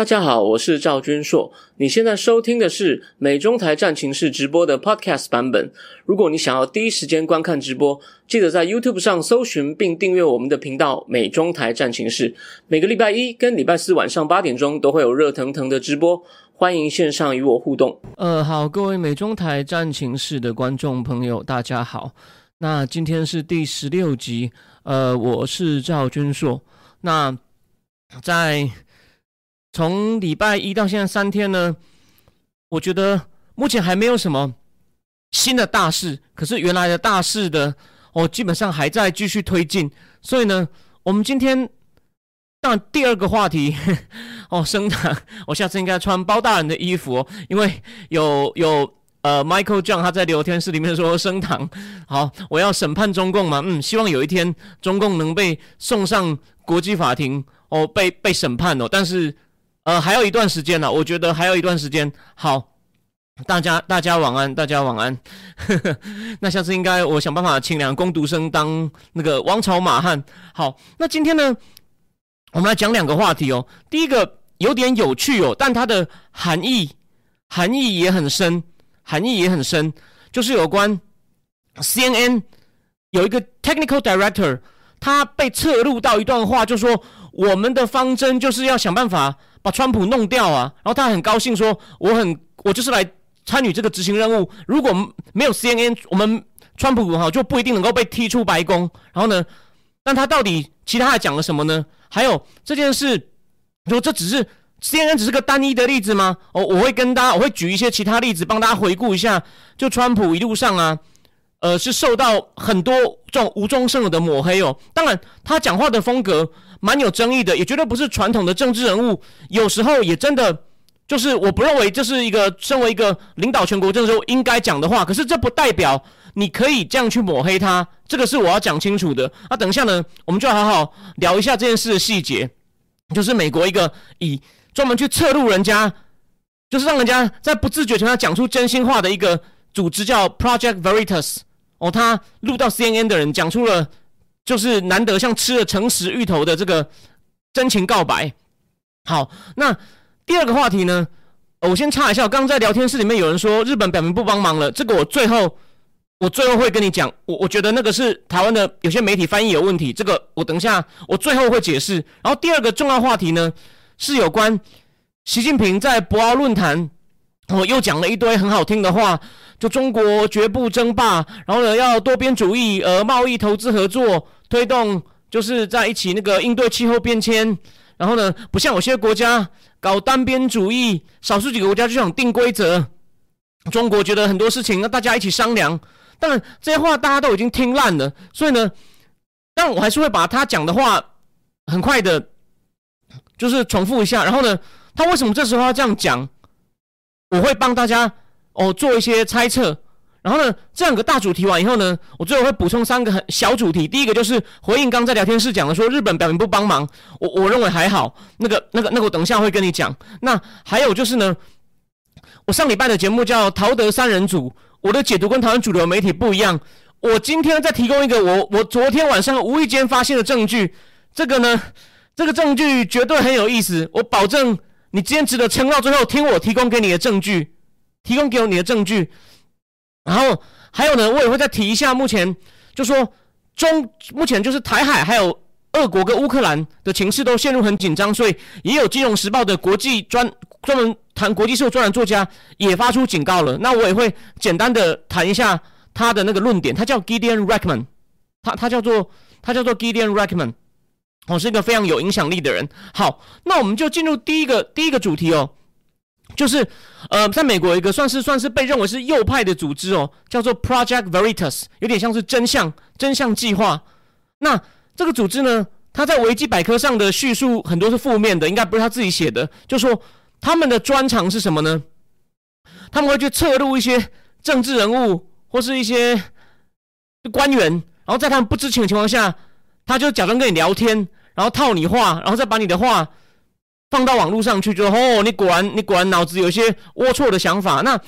大家好，我是赵君硕。你现在收听的是美中台战情室直播的 Podcast 版本。如果你想要第一时间观看直播，记得在 YouTube 上搜寻并订阅我们的频道“美中台战情室”。每个礼拜一跟礼拜四晚上八点钟都会有热腾腾的直播，欢迎线上与我互动。呃，好，各位美中台战情室的观众朋友，大家好。那今天是第十六集，呃，我是赵君硕。那在从礼拜一到现在三天呢，我觉得目前还没有什么新的大事，可是原来的大事的哦，基本上还在继续推进。所以呢，我们今天上第二个话题 哦，升堂，我下次应该穿包大人的衣服哦，因为有有呃，Michael John 他在聊天室里面说升堂，好，我要审判中共嘛，嗯，希望有一天中共能被送上国际法庭哦，被被审判哦，但是。呃，还有一段时间呢，我觉得还有一段时间。好，大家大家晚安，大家晚安。那下次应该我想办法请两个攻读生当那个王朝马汉。好，那今天呢，我们来讲两个话题哦。第一个有点有趣哦，但它的含义含义也很深，含义也很深，就是有关 CNN 有一个 technical director，他被侧录到一段话，就说我们的方针就是要想办法。把川普弄掉啊！然后他很高兴说：“我很，我就是来参与这个执行任务。如果没有 CNN，我们川普哈就不一定能够被踢出白宫。然后呢，但他到底其他还讲了什么呢？还有这件事，说这只是 CNN 只是个单一的例子吗？哦，我会跟大家，我会举一些其他例子帮大家回顾一下。就川普一路上啊，呃，是受到很多这种无中生有的抹黑哦。当然，他讲话的风格。”蛮有争议的，也绝对不是传统的政治人物。有时候也真的就是，我不认为这是一个身为一个领导全国政治应该讲的话。可是这不代表你可以这样去抹黑他，这个是我要讲清楚的。那等一下呢，我们就要好好聊一下这件事的细节。就是美国一个以专门去测录人家，就是让人家在不自觉情况下讲出真心话的一个组织，叫 Project Veritas。哦，他录到 CNN 的人讲出了。就是难得像吃了诚实芋头的这个真情告白。好，那第二个话题呢？我先插一下，刚刚在聊天室里面有人说日本表明不帮忙了，这个我最后我最后会跟你讲，我我觉得那个是台湾的有些媒体翻译有问题，这个我等一下我最后会解释。然后第二个重要话题呢，是有关习近平在博鳌论坛，我又讲了一堆很好听的话。就中国绝不争霸，然后呢，要多边主义，呃，贸易投资合作，推动就是在一起那个应对气候变迁，然后呢，不像有些国家搞单边主义，少数几个国家就想定规则。中国觉得很多事情，要大家一起商量。当然这些话大家都已经听烂了，所以呢，但我还是会把他讲的话很快的，就是重复一下。然后呢，他为什么这时候要这样讲？我会帮大家。哦，做一些猜测，然后呢，这两个大主题完以后呢，我最后会补充三个很小主题。第一个就是回应刚在聊天室讲的，说日本表明不帮忙，我我认为还好。那个、那个、那个，我等一下会跟你讲。那还有就是呢，我上礼拜的节目叫《陶德三人组》，我的解读跟台湾主流媒体不一样。我今天再提供一个我我昨天晚上无意间发现的证据，这个呢，这个证据绝对很有意思，我保证你坚持的撑到最后，听我提供给你的证据。提供给你的证据，然后还有呢，我也会再提一下。目前就说中目前就是台海还有俄国跟乌克兰的情势都陷入很紧张，所以也有《金融时报》的国际专专门谈国际事务专栏作家也发出警告了。那我也会简单的谈一下他的那个论点。他叫 Gideon Rackman，他他叫做他叫做 Gideon Rackman，我是一个非常有影响力的人。好，那我们就进入第一个第一个主题哦。就是，呃，在美国一个算是算是被认为是右派的组织哦，叫做 Project Veritas，有点像是真相真相计划。那这个组织呢，它在维基百科上的叙述很多是负面的，应该不是他自己写的。就说他们的专长是什么呢？他们会去测录一些政治人物或是一些官员，然后在他们不知情的情况下，他就假装跟你聊天，然后套你话，然后再把你的话。放到网络上去，就哦，你果然你果然脑子有一些龌龊的想法。那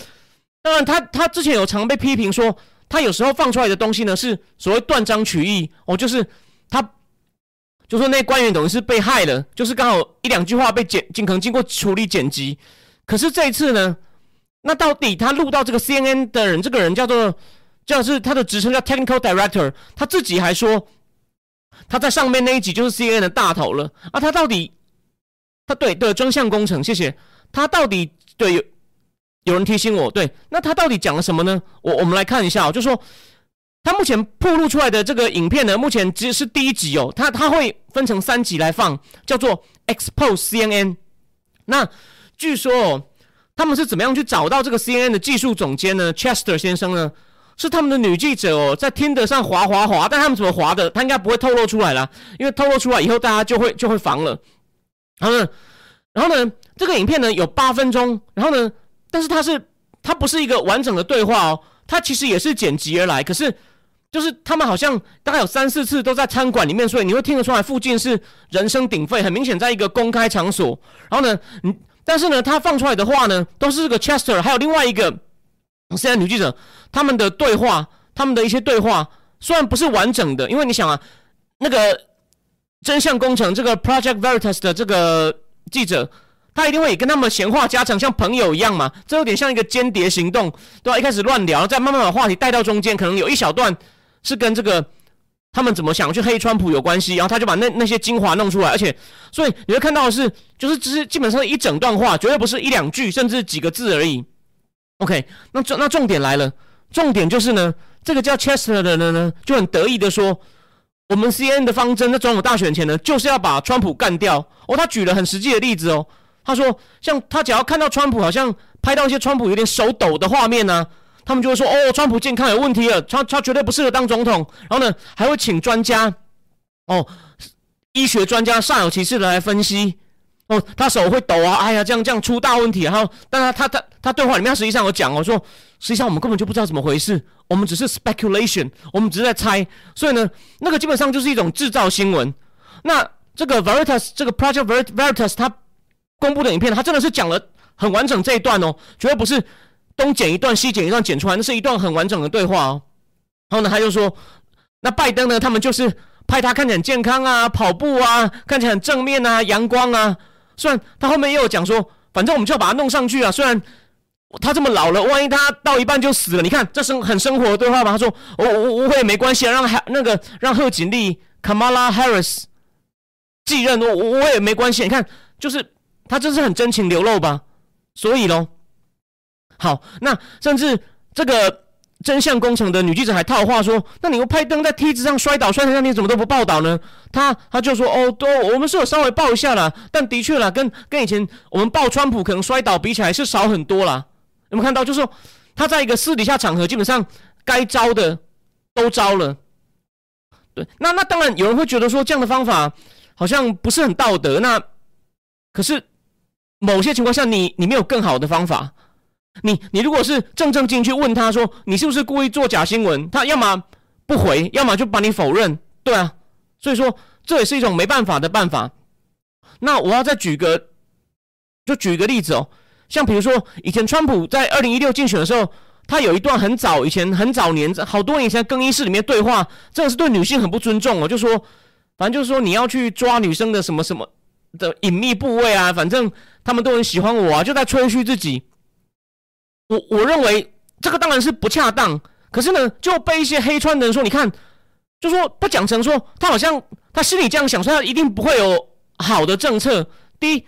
当然，他他之前有常被批评说，他有时候放出来的东西呢是所谓断章取义哦，就是他就说那官员等于是被害了，就是刚好一两句话被剪，尽可能经过处理剪辑。可是这一次呢，那到底他录到这个 CNN 的人，这个人叫做，叫是他的职称叫 Technical Director，他自己还说他在上面那一集就是 CNN 的大头了啊，他到底，他对对专项工程，谢谢他到底对有有人提醒我，对，那他到底讲了什么呢？我我们来看一下，就说。他目前曝露出来的这个影片呢，目前只是第一集哦，他他会分成三集来放，叫做 Expose CNN。那据说哦，他们是怎么样去找到这个 CNN 的技术总监呢？Chester 先生呢，是他们的女记者哦，在听得上滑滑滑，但他们怎么滑的，他应该不会透露出来了，因为透露出来以后，大家就会就会防了。然后呢，然后呢，这个影片呢有八分钟，然后呢，但是它是它不是一个完整的对话哦，它其实也是剪辑而来，可是。就是他们好像大概有三四次都在餐馆里面，所以你会听得出来附近是人声鼎沸，很明显在一个公开场所。然后呢，嗯，但是呢，他放出来的话呢，都是这个 Chester，还有另外一个现在女记者他们的对话，他们的一些对话虽然不是完整的，因为你想啊，那个真相工程这个 Project Veritas 的这个记者。他一定会跟他们闲话家常，像朋友一样嘛。这有点像一个间谍行动，对吧？一开始乱聊，再慢慢把话题带到中间，可能有一小段是跟这个他们怎么想去黑川普有关系，然后他就把那那些精华弄出来。而且，所以你会看到的是，就是只是基本上一整段话，绝对不是一两句，甚至几个字而已。OK，那重那重点来了，重点就是呢，这个叫 Chester 的人呢，就很得意的说，我们 CNN 的方针在总统大选前呢，就是要把川普干掉。哦，他举了很实际的例子哦。他说：“像他只要看到川普好像拍到一些川普有点手抖的画面呢，他们就会说：‘哦，川普健康有问题了，他他绝对不适合当总统。’然后呢，还会请专家，哦，医学专家煞有其事的来分析。哦，他手会抖啊，哎呀，这样这样出大问题。然后，但他他他他对话里面实际上有讲哦，说实际上我们根本就不知道怎么回事，我们只是 speculation，我们只是在猜。所以呢，那个基本上就是一种制造新闻。那这个 Veritas 这个 Project Veritas 他。公布的影片，他真的是讲了很完整这一段哦，绝对不是东剪一段西剪一段剪出来，那是一段很完整的对话哦。然后呢，他就说，那拜登呢，他们就是拍他看起来很健康啊，跑步啊，看起来很正面啊，阳光啊。虽然他后面也有讲说，反正我们就要把他弄上去啊。虽然他这么老了，万一他到一半就死了，你看这生很生活的对话吧。他说，我我我也没关系啊，让还那个让贺锦丽 Kamala Harris 继任，我我也没关系。你看，就是。他真是很真情流露吧？所以喽，好，那甚至这个真相工程的女记者还套话说：“那你又拍灯在梯子上摔倒，摔成这样，你怎么都不报道呢？”他他就说：“哦，都我们是有稍微报一下啦，但的确啦，跟跟以前我们报川普可能摔倒比起来是少很多啦。有没有看到？就是说他在一个私底下场合，基本上该招的都招了。对，那那当然有人会觉得说这样的方法好像不是很道德。那可是。某些情况下，你你没有更好的方法。你你如果是正正经去问他说你是不是故意做假新闻，他要么不回，要么就把你否认。对啊，所以说这也是一种没办法的办法。那我要再举个，就举个例子哦，像比如说以前川普在二零一六竞选的时候，他有一段很早以前很早年好多年以前更衣室里面对话，真的是对女性很不尊重哦，就说反正就是说你要去抓女生的什么什么。的隐秘部位啊，反正他们都很喜欢我啊，就在吹嘘自己。我我认为这个当然是不恰当，可是呢，就被一些黑川的人说，你看，就说不讲成说他好像他心里这样想，说他一定不会有好的政策。第一，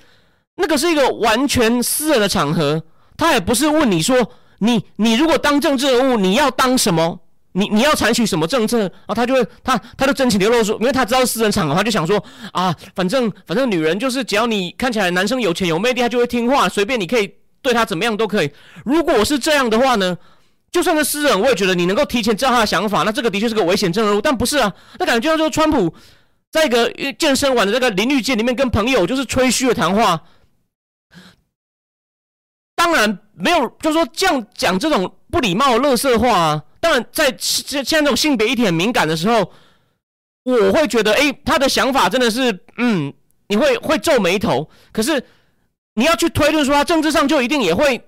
那个是一个完全私人的场合，他也不是问你说你你如果当政治人物，你要当什么。你你要采取什么政策啊？他就会他他就真情流露说，因为他知道私人场合，他就想说啊，反正反正女人就是只要你看起来男生有钱有魅力，他就会听话，随便你可以对他怎么样都可以。如果是这样的话呢，就算是私人，我也觉得你能够提前知道他的想法，那这个的确是个危险政治人物。但不是啊，那感觉就是说川普在一个健身馆的这个淋浴间里面跟朋友就是吹嘘的谈话，当然没有，就是说这样讲这种不礼貌、乐色话啊。当然，在现现在这种性别议题很敏感的时候，我会觉得，哎，他的想法真的是，嗯，你会会皱眉头。可是你要去推论说他政治上就一定也会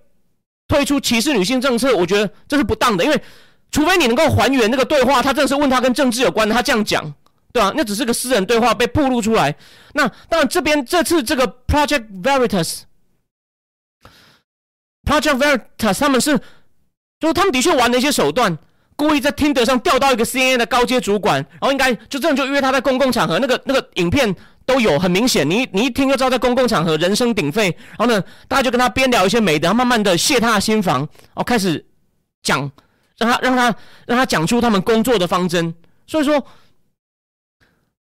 推出歧视女性政策，我觉得这是不当的。因为除非你能够还原那个对话，他这是问他跟政治有关的，他这样讲，对啊，那只是个私人对话被暴露出来。那当然，这边这次这个 Project Veritas，Project Veritas 他们是，就是他们的确玩了一些手段，故意在 Tinder 上钓到一个 CNN 的高阶主管，然后应该就这样就约他在公共场合，那个那个影片都有，很明显，你你一听就知道在公共场合人声鼎沸，然后呢，大家就跟他边聊一些美的，慢慢的卸他的心防，然后开始讲，让他让他让他讲出他们工作的方针，所以说。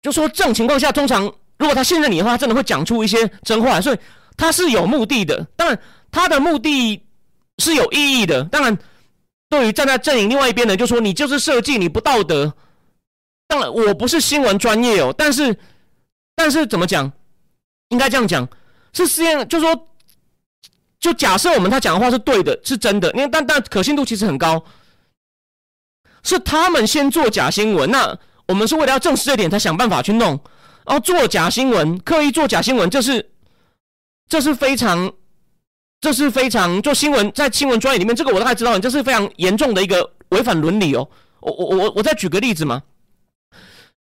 就说这种情况下，通常如果他信任你的话，他真的会讲出一些真话，所以他是有目的的。当然，他的目的是有意义的。当然，对于站在阵营另外一边的，就说你就是设计，你不道德。当然，我不是新闻专业哦，但是，但是怎么讲？应该这样讲，是实验，就说，就假设我们他讲的话是对的，是真的，因为但但可信度其实很高，是他们先做假新闻，那。我们是为了要证实这点才想办法去弄，然后做假新闻，刻意做假新闻，这是这是非常这是非常做新闻在新闻专业里面，这个我大概知道，这是非常严重的一个违反伦理哦。我我我我再举个例子嘛，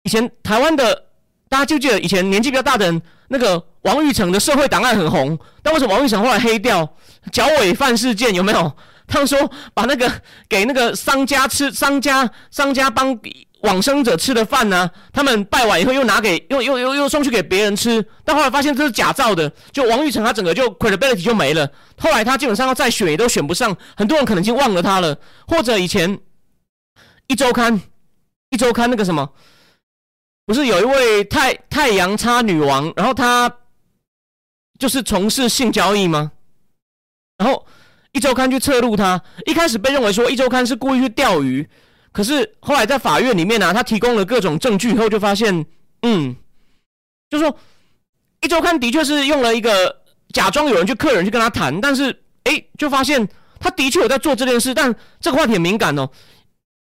以前台湾的大家记不记得以前年纪比较大的人，那个王玉成的社会档案很红，但为什么王玉成后来黑掉？剿尾犯事件有没有？他们说把那个给那个商家吃，商家商家帮。往生者吃的饭呢？他们拜完以后又拿给又又又又送去给别人吃，但后来发现这是假造的，就王玉成他整个就 credibility 就没了。后来他基本上要再选也都选不上，很多人可能已经忘了他了。或者以前一周刊一周刊那个什么，不是有一位太太阳叉女王，然后她就是从事性交易吗？然后一周刊去测录他，一开始被认为说一周刊是故意去钓鱼。可是后来在法院里面呢，他提供了各种证据以后，就发现，嗯，就说一周刊的确是用了一个假装有人去客人去跟他谈，但是哎，就发现他的确有在做这件事，但这个话题很敏感哦。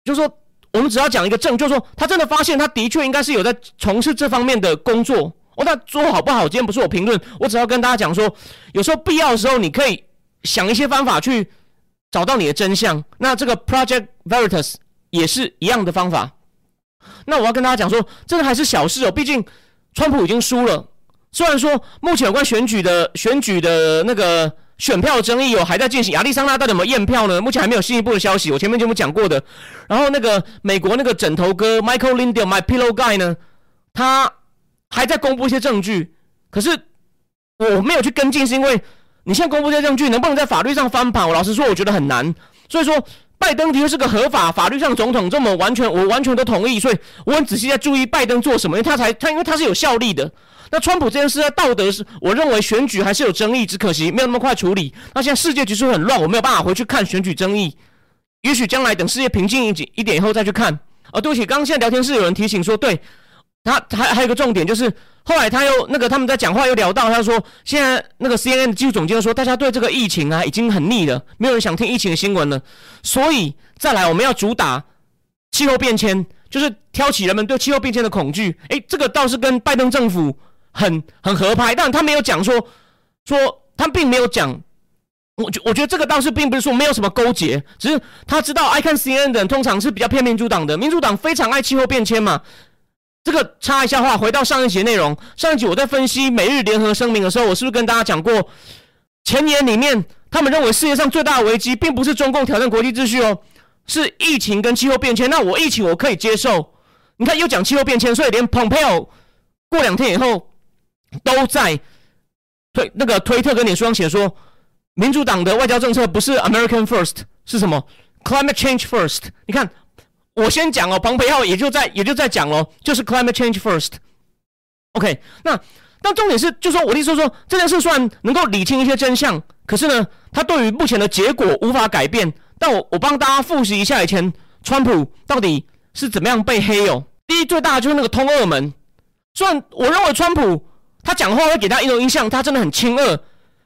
就说我们只要讲一个证，就是说他真的发现他的确应该是有在从事这方面的工作。哦，那做好不好？今天不是我评论，我只要跟大家讲说，有时候必要的时候，你可以想一些方法去找到你的真相。那这个 Project Veritas。也是一样的方法。那我要跟大家讲说，这个还是小事哦。毕竟川普已经输了。虽然说目前有关选举的选举的那个选票争议哦还在进行，亚利桑那到底有没有验票呢？目前还没有进一步的消息。我前面节目讲过的。然后那个美国那个枕头哥 Michael Lindell，My Pillow Guy 呢，他还在公布一些证据。可是我没有去跟进，是因为你现在公布这些证据，能不能在法律上翻盘？我老实说，我觉得很难。所以说。拜登的确是个合法法律上总统，这么完全我完全都同意，所以我很仔细在注意拜登做什么，因为他才他因为他是有效力的。那川普这件事在道德是，我认为选举还是有争议，只可惜没有那么快处理。那现在世界局势很乱，我没有办法回去看选举争议，也许将来等世界平静一点一点以后再去看。啊，对不起，刚刚现在聊天室有人提醒说，对他还还有个重点就是。后来他又那个他们在讲话又聊到，他说现在那个 CNN 的技术总监说，大家对这个疫情啊已经很腻了，没有人想听疫情的新闻了。所以再来我们要主打气候变迁，就是挑起人们对气候变迁的恐惧。诶，这个倒是跟拜登政府很很合拍，但他没有讲说说他并没有讲。我觉我觉得这个倒是并不是说没有什么勾结，只是他知道爱看 CNN 的人通常是比较偏民主党的，民主党非常爱气候变迁嘛。这个插一下话，回到上一节内容。上一集我在分析美日联合声明的时候，我是不是跟大家讲过，前言里面他们认为世界上最大的危机，并不是中共挑战国际秩序哦，是疫情跟气候变迁。那我疫情我可以接受，你看又讲气候变迁，所以连 Pompeo 过两天以后都在推那个推特跟脸书上写说，民主党的外交政策不是 American First，是什么 Climate Change First？你看。我先讲哦，庞培奥也就在也就在讲喽，就是 climate change first。OK，那那重点是，就说我的意思说，这件事虽然能够理清一些真相，可是呢，它对于目前的结果无法改变。但我我帮大家复习一下以前川普到底是怎么样被黑哦。第一最大的就是那个通俄门，虽然我认为川普他讲话会给他一种印象，他真的很亲俄，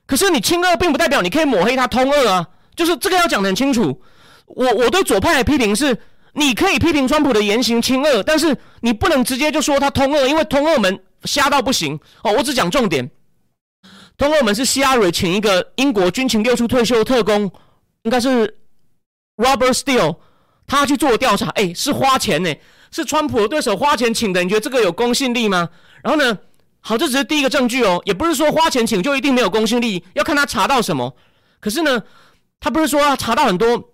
可是你亲俄并不代表你可以抹黑他通俄啊，就是这个要讲得很清楚。我我对左派的批评是。你可以批评川普的言行亲恶，但是你不能直接就说他通恶，因为通恶门瞎到不行哦。我只讲重点，通恶门是希拉蕊请一个英国军情六处退休特工，应该是 Robert Steele，他去做调查，哎，是花钱呢，是川普的对手花钱请的，你觉得这个有公信力吗？然后呢，好，这只是第一个证据哦，也不是说花钱请就一定没有公信力，要看他查到什么。可是呢，他不是说要查到很多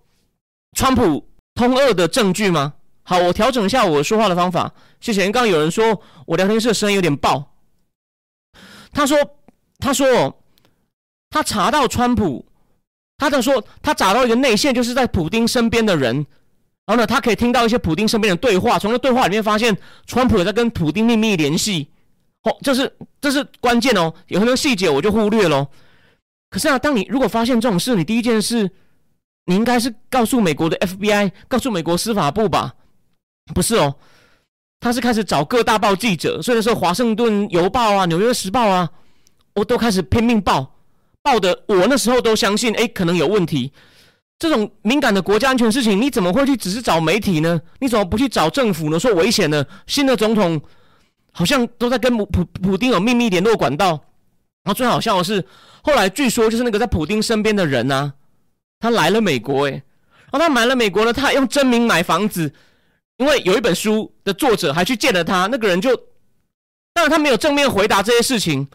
川普通二的证据吗？好，我调整一下我说话的方法，谢谢。刚刚有人说我聊天室的声音有点爆，他说，他说，他查到川普，他在说他找到一个内线，就是在普丁身边的人，然后呢，他可以听到一些普丁身边的对话，从那对话里面发现川普有在跟普丁秘密联系。哦，这是这是关键哦，有很多细节我就忽略喽。可是啊，当你如果发现这种事，你第一件事，你应该是告诉美国的 FBI，告诉美国司法部吧？不是哦，他是开始找各大报记者，所以说《华盛顿邮报》啊，《纽约时报》啊，我都开始拼命报，报的我那时候都相信，哎，可能有问题。这种敏感的国家安全事情，你怎么会去只是找媒体呢？你怎么不去找政府呢？说危险的，新的总统好像都在跟普普丁有秘密联络管道。然后最好笑的是，后来据说就是那个在普丁身边的人啊，他来了美国，哎，然后他买了美国呢，他用真名买房子。因为有一本书的作者还去见了他，那个人就，当然他没有正面回答这些事情，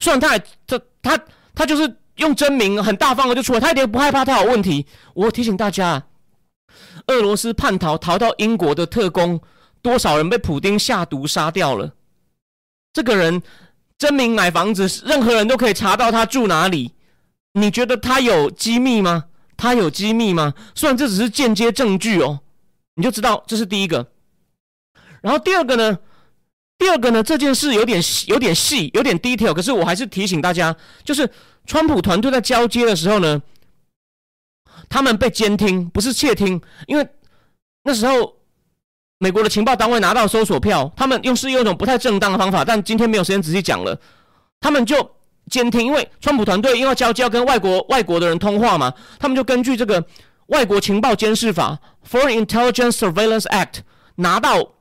虽然他还他他他就是用真名很大方的就出来，他一点不害怕他有问题。我提醒大家，俄罗斯叛逃逃到英国的特工，多少人被普丁下毒杀掉了？这个人真名买房子，任何人都可以查到他住哪里。你觉得他有机密吗？他有机密吗？虽然这只是间接证据哦。你就知道这是第一个，然后第二个呢？第二个呢？这件事有点有点细，有点 detail，可是我还是提醒大家，就是川普团队在交接的时候呢，他们被监听，不是窃听，因为那时候美国的情报单位拿到搜索票，他们用是用一种不太正当的方法，但今天没有时间仔细讲了，他们就监听，因为川普团队因为交接要跟外国外国的人通话嘛，他们就根据这个。外国情报监视法 （Foreign Intelligence Surveillance Act） 拿到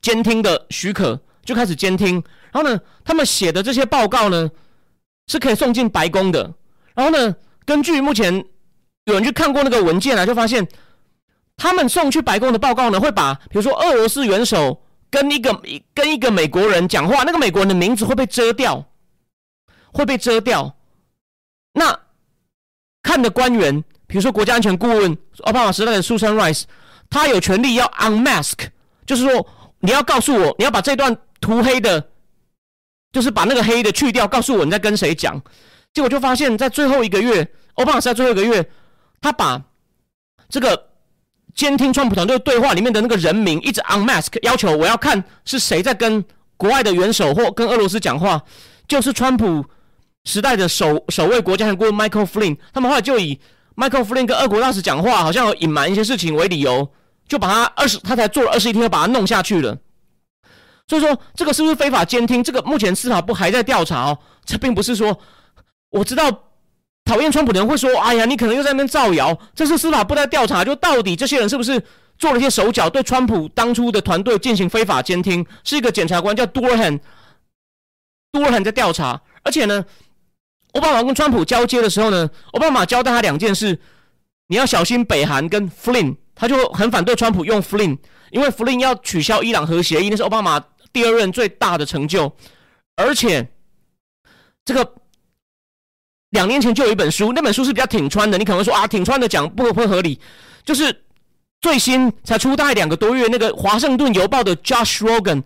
监听的许可，就开始监听。然后呢，他们写的这些报告呢，是可以送进白宫的。然后呢，根据目前有人去看过那个文件啊，就发现他们送去白宫的报告呢，会把比如说俄罗斯元首跟一个跟一个美国人讲话，那个美国人的名字会被遮掉，会被遮掉。那看的官员。比如说，国家安全顾问奥巴马时代的 Susan Rice，他有权利要 unmask，就是说你要告诉我，你要把这段涂黑的，就是把那个黑的去掉，告诉我你在跟谁讲。结果就发现，在最后一个月，奥巴马在最后一个月，他把这个监听川普团队对话里面的那个人名一直 unmask，要求我要看是谁在跟国外的元首或跟俄罗斯讲话，就是川普时代的首首位国家安全顾问 Michael Flynn，他们后来就以。麦克弗林跟俄国大使讲话，好像有隐瞒一些事情为理由，就把他二十，他才做了二十一天，就把他弄下去了。所以说，这个是不是非法监听？这个目前司法部还在调查哦。这并不是说，我知道讨厌川普的人会说：“哎呀，你可能又在那边造谣。”这是司法部在调查，就到底这些人是不是做了一些手脚，对川普当初的团队进行非法监听？是一个检察官叫杜尔汉，杜尔汉在调查，而且呢。奥巴马跟川普交接的时候呢，奥巴马交代他两件事：你要小心北韩跟 Flynn，他就很反对川普用 Flynn，因为 Flynn 要取消伊朗核协议，那是奥巴马第二任最大的成就。而且这个两年前就有一本书，那本书是比较挺川的，你可能说啊，挺川的讲不不合理，就是最新才出大概两个多月那个《华盛顿邮报》的 Josh Rogan，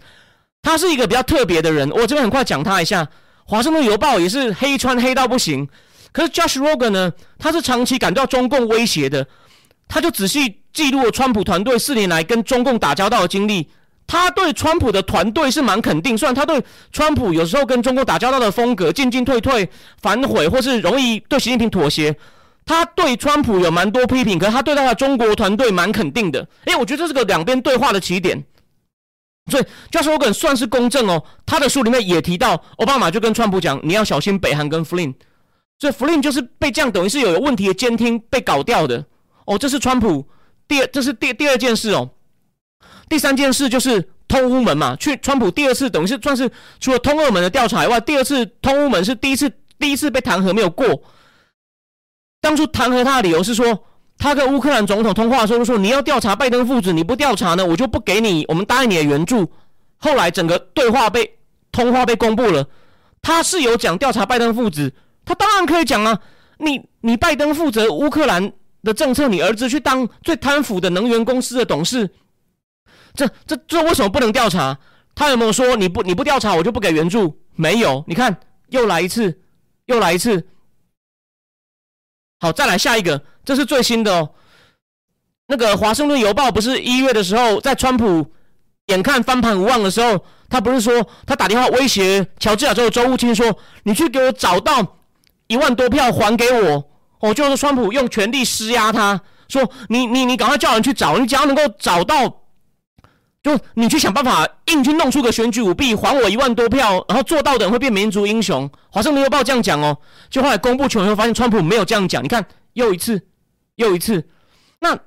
他是一个比较特别的人，我这边很快讲他一下。华盛顿邮报也是黑川黑到不行，可是 Josh Rogan 呢？他是长期感到中共威胁的，他就仔细记录了川普团队四年来跟中共打交道的经历。他对川普的团队是蛮肯定，虽然他对川普有时候跟中共打交道的风格进进退退、反悔或是容易对习近平妥协，他对川普有蛮多批评，可是他对他中国团队蛮肯定的。诶，我觉得这是个两边对话的起点。所以，Josh Rogan 算是公正哦。他的书里面也提到，奥巴马就跟川普讲，你要小心北韩跟 Flynn。所以，Flynn 就是被这样等于是有问题的监听被搞掉的哦。这是川普第二，这是第第二件事哦。第三件事就是通乌门嘛，去川普第二次等于是算是除了通俄门的调查以外，第二次通乌门是第一次第一次被弹劾没有过。当初弹劾他的理由是说，他跟乌克兰总统通话的时候说：“你要调查拜登父子，你不调查呢，我就不给你我们答应你的援助。”后来整个对话被通话被公布了，他是有讲调查拜登父子，他当然可以讲啊。你你拜登负责乌克兰的政策，你儿子去当最贪腐的能源公司的董事，这这这为什么不能调查？他有没有说你不你不调查我就不给援助？没有，你看又来一次，又来一次。好，再来下一个，这是最新的哦。那个华盛顿邮报不是一月的时候，在川普眼看翻盘无望的时候，他不是说他打电话威胁乔治亚州的州务卿说：“你去给我找到一万多票还给我。”哦，就是川普用权力施压，他说：“你你你赶快叫人去找，你只要能够找到。”就你去想办法硬去弄出个选举舞弊，还我一万多票，然后做到的人会变民族英雄。华盛顿邮报这样讲哦，就后来公布全后发现川普没有这样讲。你看又一次，又一次。那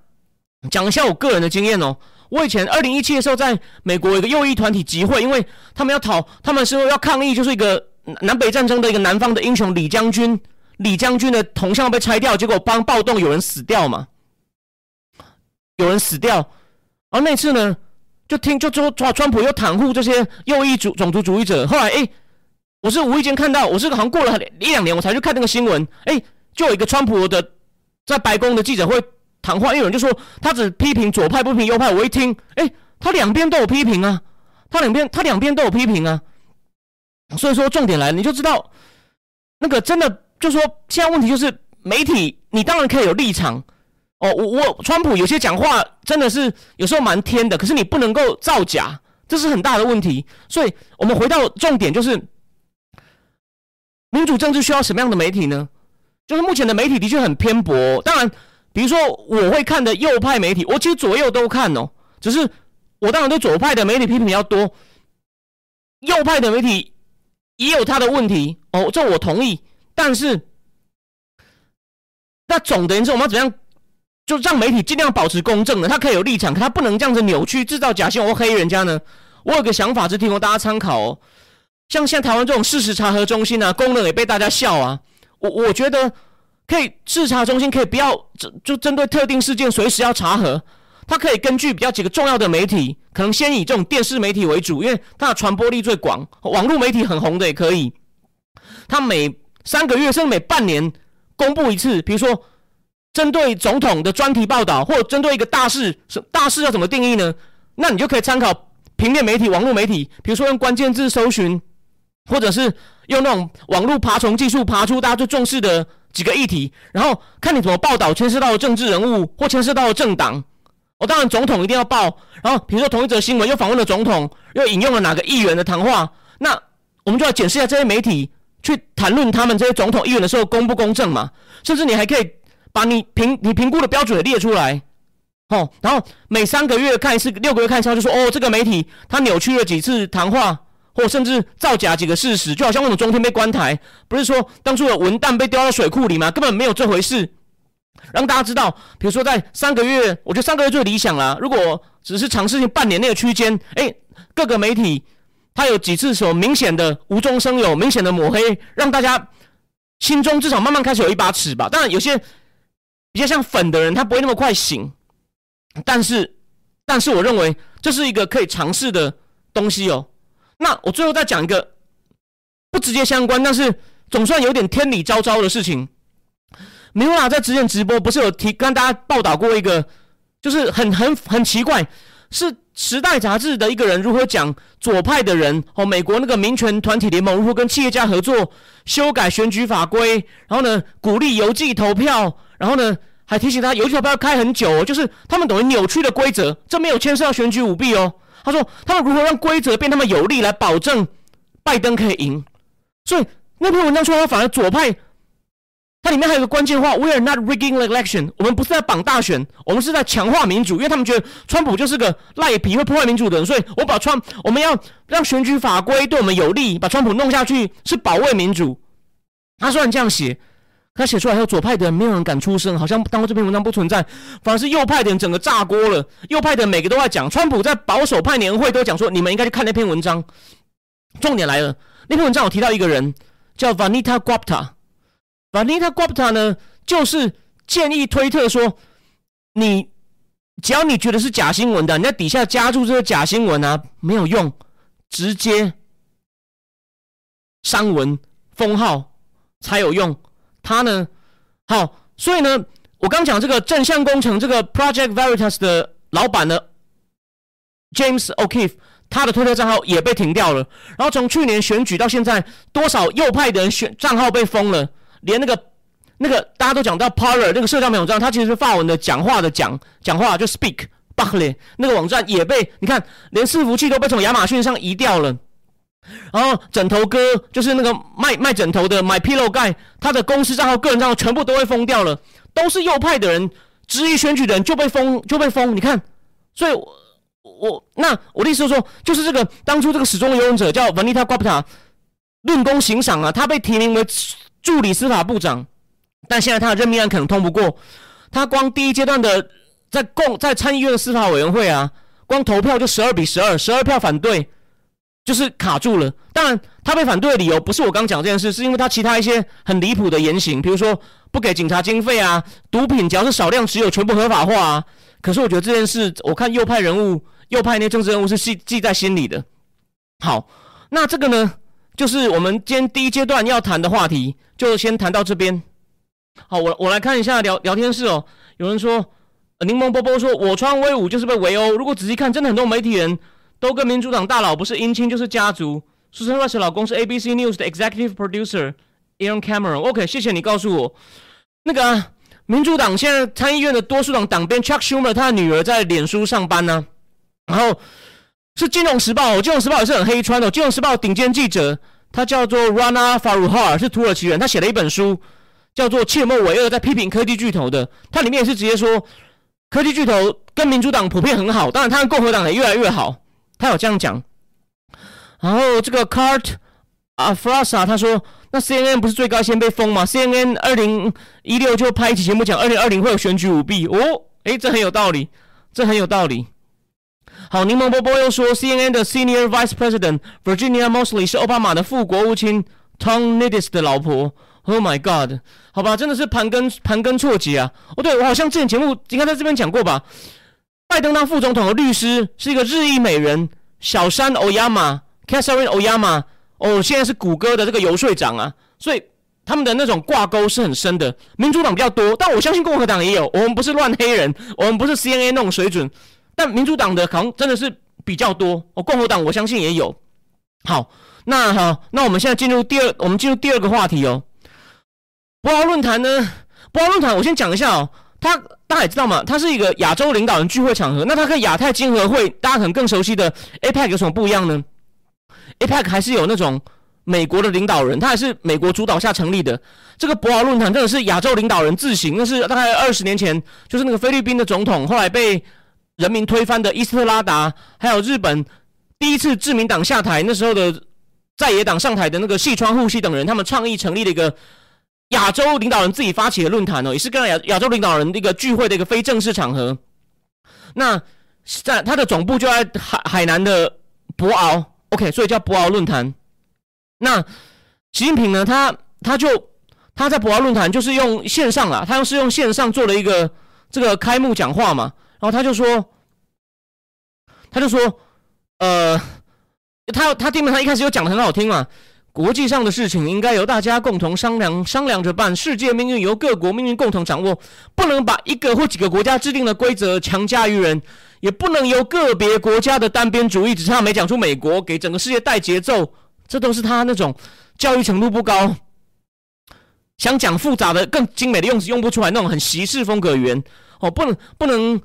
讲一下我个人的经验哦，我以前二零一七的时候在美国有一个右翼团体集会，因为他们要讨，他们说要抗议，就是一个南北战争的一个南方的英雄李将军，李将军的铜像被拆掉，结果帮暴动有人死掉嘛，有人死掉，而那次呢？就听就说川川普又袒护这些右翼主种族主义者。后来哎，我是无意间看到，我是好像过了一两年我才去看那个新闻。哎，就有一个川普的在白宫的记者会谈话，有人就说他只批评左派不批评右派。我一听，哎，他两边都有批评啊，他两边他两边都有批评啊。所以说重点来了，你就知道那个真的就说现在问题就是媒体，你当然可以有立场。哦，我我川普有些讲话真的是有时候蛮天的，可是你不能够造假，这是很大的问题。所以，我们回到重点，就是民主政治需要什么样的媒体呢？就是目前的媒体的确很偏颇。当然，比如说我会看的右派媒体，我其实左右都看哦，只是我当然对左派的媒体批评比较多，右派的媒体也有他的问题哦，这我同意。但是，那总的言之，我们要怎样？就让媒体尽量保持公正的，他可以有立场，可他不能这样子扭曲、制造假新闻或黑人家呢。我有个想法，是提供大家参考哦。像现在台湾这种事实查核中心啊，功能也被大家笑啊。我我觉得可以，视查中心可以不要就就针对特定事件随时要查核，它可以根据比较几个重要的媒体，可能先以这种电视媒体为主，因为它的传播力最广。网络媒体很红的也可以，它每三个月甚至每半年公布一次，比如说。针对总统的专题报道，或者针对一个大事，大事要怎么定义呢？那你就可以参考平面媒体、网络媒体，比如说用关键字搜寻，或者是用那种网络爬虫技术爬出大家最重视的几个议题，然后看你怎么报道牵涉到政治人物或牵涉到政党。我当然总统一定要报，然后比如说同一则新闻又访问了总统，又引用了哪个议员的谈话，那我们就要检视一下这些媒体去谈论他们这些总统议员的时候公不公正嘛？甚至你还可以。把你评你评估的标准列出来，哦，然后每三个月看一次，六个月看一次，就说哦，这个媒体他扭曲了几次谈话，或甚至造假几个事实，就好像我们中天被关台，不是说当初的文旦被丢到水库里吗？根本没有这回事。让大家知道，比如说在三个月，我觉得三个月最理想了。如果只是尝试性半年那个区间，哎，各个媒体他有几次所明显的无中生有、明显的抹黑，让大家心中至少慢慢开始有一把尺吧。当然有些。比较像粉的人，他不会那么快醒，但是，但是我认为这是一个可以尝试的东西哦。那我最后再讲一个不直接相关，但是总算有点天理昭昭的事情。米拉在之前直播不是有提跟大家报道过一个，就是很很很奇怪，是《时代》杂志的一个人如何讲左派的人哦，美国那个民权团体联盟如何跟企业家合作修改选举法规，然后呢鼓励邮寄投票。然后呢，还提醒他邮寄投票要开很久哦，就是他们等于扭曲的规则，这没有牵涉到选举舞弊哦。他说他们如何让规则变他们有利，来保证拜登可以赢。所以那篇文章出来，反而左派，它里面还有个关键话：We are not rigging the election。我们不是在绑大选，我们是在强化民主，因为他们觉得川普就是个赖皮，会破坏民主的人。所以我把川，我们要让选举法规对我们有利，把川普弄下去是保卫民主。他虽然这样写。他写出来后，左派的人没有人敢出声，好像当这篇文章不存在，反而是右派的人整个炸锅了。右派的每个都在讲，川普在保守派年会都讲说，你们应该去看那篇文章。重点来了，那篇文章我提到一个人叫 Vanita Gupta，Vanita Gupta 呢，就是建议推特说，你只要你觉得是假新闻的，你在底下加注这个假新闻啊，没有用，直接删文封号才有用。他呢，好，所以呢，我刚讲这个正向工程这个 Project Veritas 的老板呢，James O'Keefe，他的推特账号也被停掉了。然后从去年选举到现在，多少右派的人选账号被封了，连那个。那个大家都讲到 Parler 那个社交媒体网站，它其实是发文的讲话的讲讲话就 Speak Buckley 那个网站也被你看，连伺服器都被从亚马逊上移掉了。然后枕头哥就是那个卖卖枕头的 My Pillow Guy，他的公司账号、个人账号全部都被封掉了，都是右派的人质疑选举的人就被封就被封。你看，所以我我那我的意思是说，就是这个当初这个始终游泳者叫 Vanita Gupta，论功行赏啊，他被提名为助理司法部长。但现在他的任命案可能通不过，他光第一阶段的在共在参议院的司法委员会啊，光投票就十二比十二，十二票反对，就是卡住了。当然，他被反对的理由不是我刚讲这件事，是因为他其他一些很离谱的言行，比如说不给警察经费啊，毒品只要是少量持有全部合法化啊。可是我觉得这件事，我看右派人物、右派那些政治人物是记记在心里的。好，那这个呢，就是我们今天第一阶段要谈的话题，就先谈到这边。好，我我来看一下聊聊天室哦。有人说，柠檬波波说，我穿威武就是被围殴。如果仔细看，真的很多媒体人都跟民主党大佬不是姻亲就是家族。Susan Rice 老公是 ABC News 的 Executive Producer Aaron Cameron。OK，谢谢你告诉我。那个民主党现在参议院的多数党党鞭 Chuck Schumer 他的女儿在脸书上班呢。然后是金融时报，金融时报也是很黑川的。金融时报顶尖记者，他叫做 Rana Faruhar，是土耳其人，他写了一本书。叫做切莫为恶在批评科技巨头的，他里面也是直接说科技巨头跟民主党普遍很好，当然他跟共和党也越来越好，他有这样讲。然后这个 Cart 啊 Frasa 他说，那 CNN 不是最高先被封吗？CNN 二零一六就拍一期节目讲二零二零会有选举舞弊哦，诶，这很有道理，这很有道理。好，柠檬波波又说，CNN 的 Senior Vice President Virginia Mosley 是奥巴马的副国务卿 Tom Nidis 的老婆。Oh my god！好吧，真的是盘根盘根错节啊！哦，对我好像之前节目应该在这边讲过吧？拜登当副总统的律师是一个日裔美人小山欧亚马 （Catherine Oyama）。哦，现在是谷歌的这个游说长啊，所以他们的那种挂钩是很深的。民主党比较多，但我相信共和党也有。我们不是乱黑人，我们不是 CNA 那种水准，但民主党的可能真的是比较多。哦，共和党我相信也有。好，那好，那我们现在进入第二，我们进入第二个话题哦。博鳌论坛呢？博鳌论坛，我先讲一下哦。他大家也知道嘛，他是一个亚洲领导人聚会场合。那他跟亚太经合会，大家可能更熟悉的 APEC 有什么不一样呢？APEC 还是有那种美国的领导人，他还是美国主导下成立的。这个博鳌论坛真的是亚洲领导人自行，那是大概二十年前，就是那个菲律宾的总统后来被人民推翻的伊斯特拉达，还有日本第一次自民党下台那时候的在野党上台的那个细川护熙等人，他们倡议成立的一个。亚洲领导人自己发起的论坛哦，也是跟亚亚洲领导人一个聚会的一个非正式场合。那在他的总部就在海海南的博鳌，OK，所以叫博鳌论坛。那习近平呢，他他就他在博鳌论坛就是用线上啊，他是用线上做了一个这个开幕讲话嘛，然后他就说，他就说，呃，他他基本上一开始就讲的很好听嘛。国际上的事情应该由大家共同商量商量着办，世界命运由各国命运共同掌握，不能把一个或几个国家制定的规则强加于人，也不能由个别国家的单边主义，只差没讲出美国给整个世界带节奏，这都是他那种教育程度不高，想讲复杂的更精美的用词用不出来那种很习式风格语言哦，不能不能。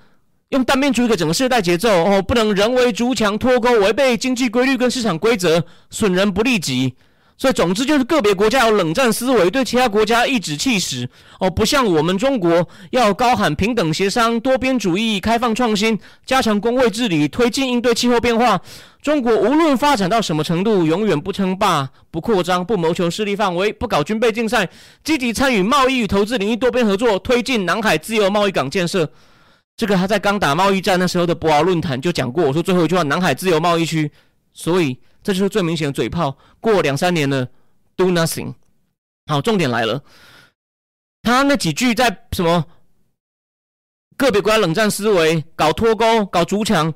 用单边主义给整个世界带节奏哦，不能人为逐强脱钩，违背经济规律跟市场规则，损人不利己。所以，总之就是个别国家有冷战思维，对其他国家颐指气使哦，不像我们中国要高喊平等协商、多边主义、开放创新、加强工会治理、推进应对气候变化。中国无论发展到什么程度，永远不称霸、不扩张、不谋求势力范围、不搞军备竞赛，积极参与贸易与投资领域多边合作，推进南海自由贸易港建设。这个他在刚打贸易战那时候的博鳌论坛就讲过，我说最后一句话：南海自由贸易区。所以。这就是最明显的嘴炮。过两三年了，do nothing。好，重点来了，他那几句在什么个别国家冷战思维，搞脱钩，搞逐强，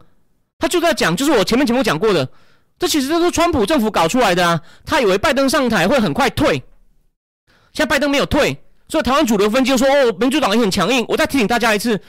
他就在讲，就是我前面节目讲过的，这其实都是川普政府搞出来的啊。他以为拜登上台会很快退，现在拜登没有退，所以台湾主流分析就说哦，民主党也很强硬。我再提醒大家一次，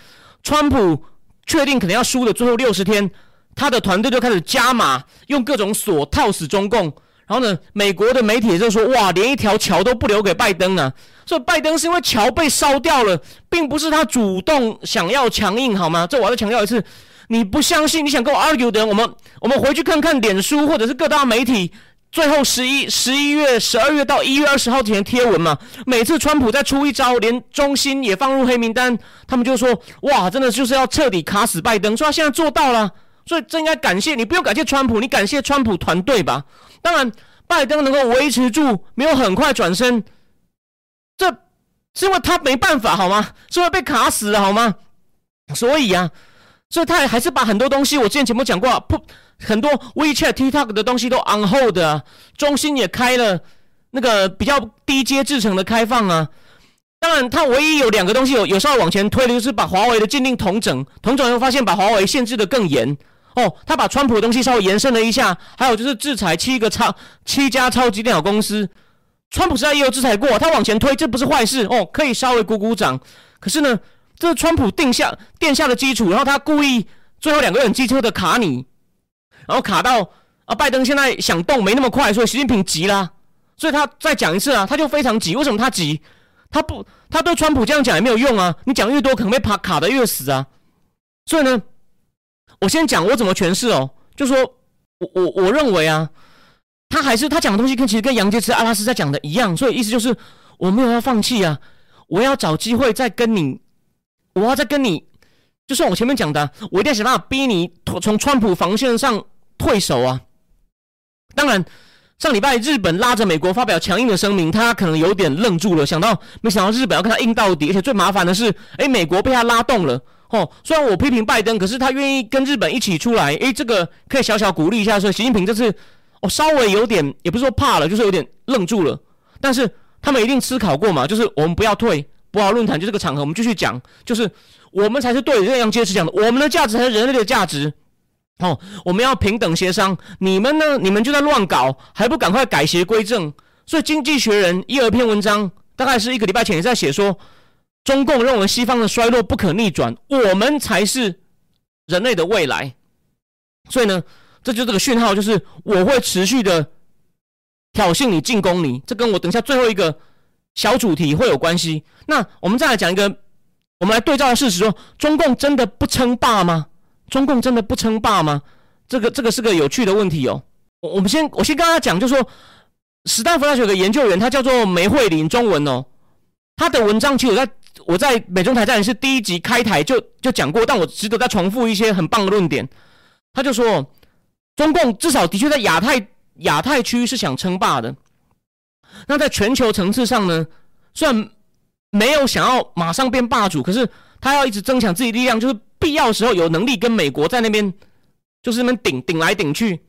川普确定可能要输的最后六十天，他的团队就开始加码，用各种锁套死中共。然后呢，美国的媒体就说哇，连一条桥都不留给拜登啊。所以拜登是因为桥被烧掉了，并不是他主动想要强硬，好吗？这我要再强调一次，你不相信，你想跟我 argue 的人，我们我们回去看看脸书或者是各大媒体最后十一十一月十二月到一月二十号前贴文嘛。每次川普再出一招，连中心也放入黑名单，他们就说哇，真的就是要彻底卡死拜登。说他现在做到了，所以这应该感谢你，不用感谢川普，你感谢川普团队吧。当然，拜登能够维持住，没有很快转身。这是因为他没办法好吗？是因为被卡死了好吗？所以啊，所以他也还是把很多东西，我之前节目讲过，不很多 WeChat、TikTok 的东西都 on hold 啊。中心也开了那个比较低阶制成的开放啊。当然，他唯一有两个东西有有稍微往前推的，就是把华为的禁令同整，同整后发现把华为限制的更严哦。他把川普的东西稍微延伸了一下，还有就是制裁七个超七家超级电脑公司。川普时代也有制裁过，他往前推，这不是坏事哦，可以稍微鼓鼓掌。可是呢，这是川普定下垫下的基础，然后他故意最后两个人机车的卡你，然后卡到啊，拜登现在想动没那么快，所以习近平急了，所以他再讲一次啊，他就非常急。为什么他急？他不，他对川普这样讲也没有用啊，你讲越多，可能被卡卡的越死啊。所以呢，我先讲我怎么诠释哦，就说我我我认为啊。他还是他讲的东西跟其实跟杨洁篪、阿拉斯在讲的一样，所以意思就是我没有要放弃啊，我要找机会再跟你，我要再跟你，就算我前面讲的，我一定要想办法逼你从川普防线上退守啊。当然，上礼拜日本拉着美国发表强硬的声明，他可能有点愣住了，想到没想到日本要跟他硬到底，而且最麻烦的是，哎，美国被他拉动了哦。虽然我批评拜登，可是他愿意跟日本一起出来，哎，这个可以小小鼓励一下。所以习近平这次。我稍微有点，也不是说怕了，就是有点愣住了。但是他们一定思考过嘛，就是我们不要退，博鳌论坛就这个场合，我们继续讲，就是我们才是对的。这样坚持讲的，我们的价值才是人类的价值。哦，我们要平等协商，你们呢？你们就在乱搞，还不赶快改邪归正？所以《经济学人》一二篇文章，大概是一个礼拜前也在写说，中共认为西方的衰落不可逆转，我们才是人类的未来。所以呢？这就这个讯号，就是我会持续的挑衅你、进攻你，这跟我等下最后一个小主题会有关系。那我们再来讲一个，我们来对照的事实，说中共真的不称霸吗？中共真的不称霸吗？这个这个是个有趣的问题哦。我们先我先跟大家讲，就说史丹福大学有个研究员，他叫做梅慧玲，中文哦。他的文章其实在我在美中台战是第一集开台就就讲过，但我值得再重复一些很棒的论点。他就说。中共至少的确在亚太亚太区是想称霸的，那在全球层次上呢，虽然没有想要马上变霸主，可是他要一直增强自己力量，就是必要时候有能力跟美国在那边就是那边顶顶来顶去。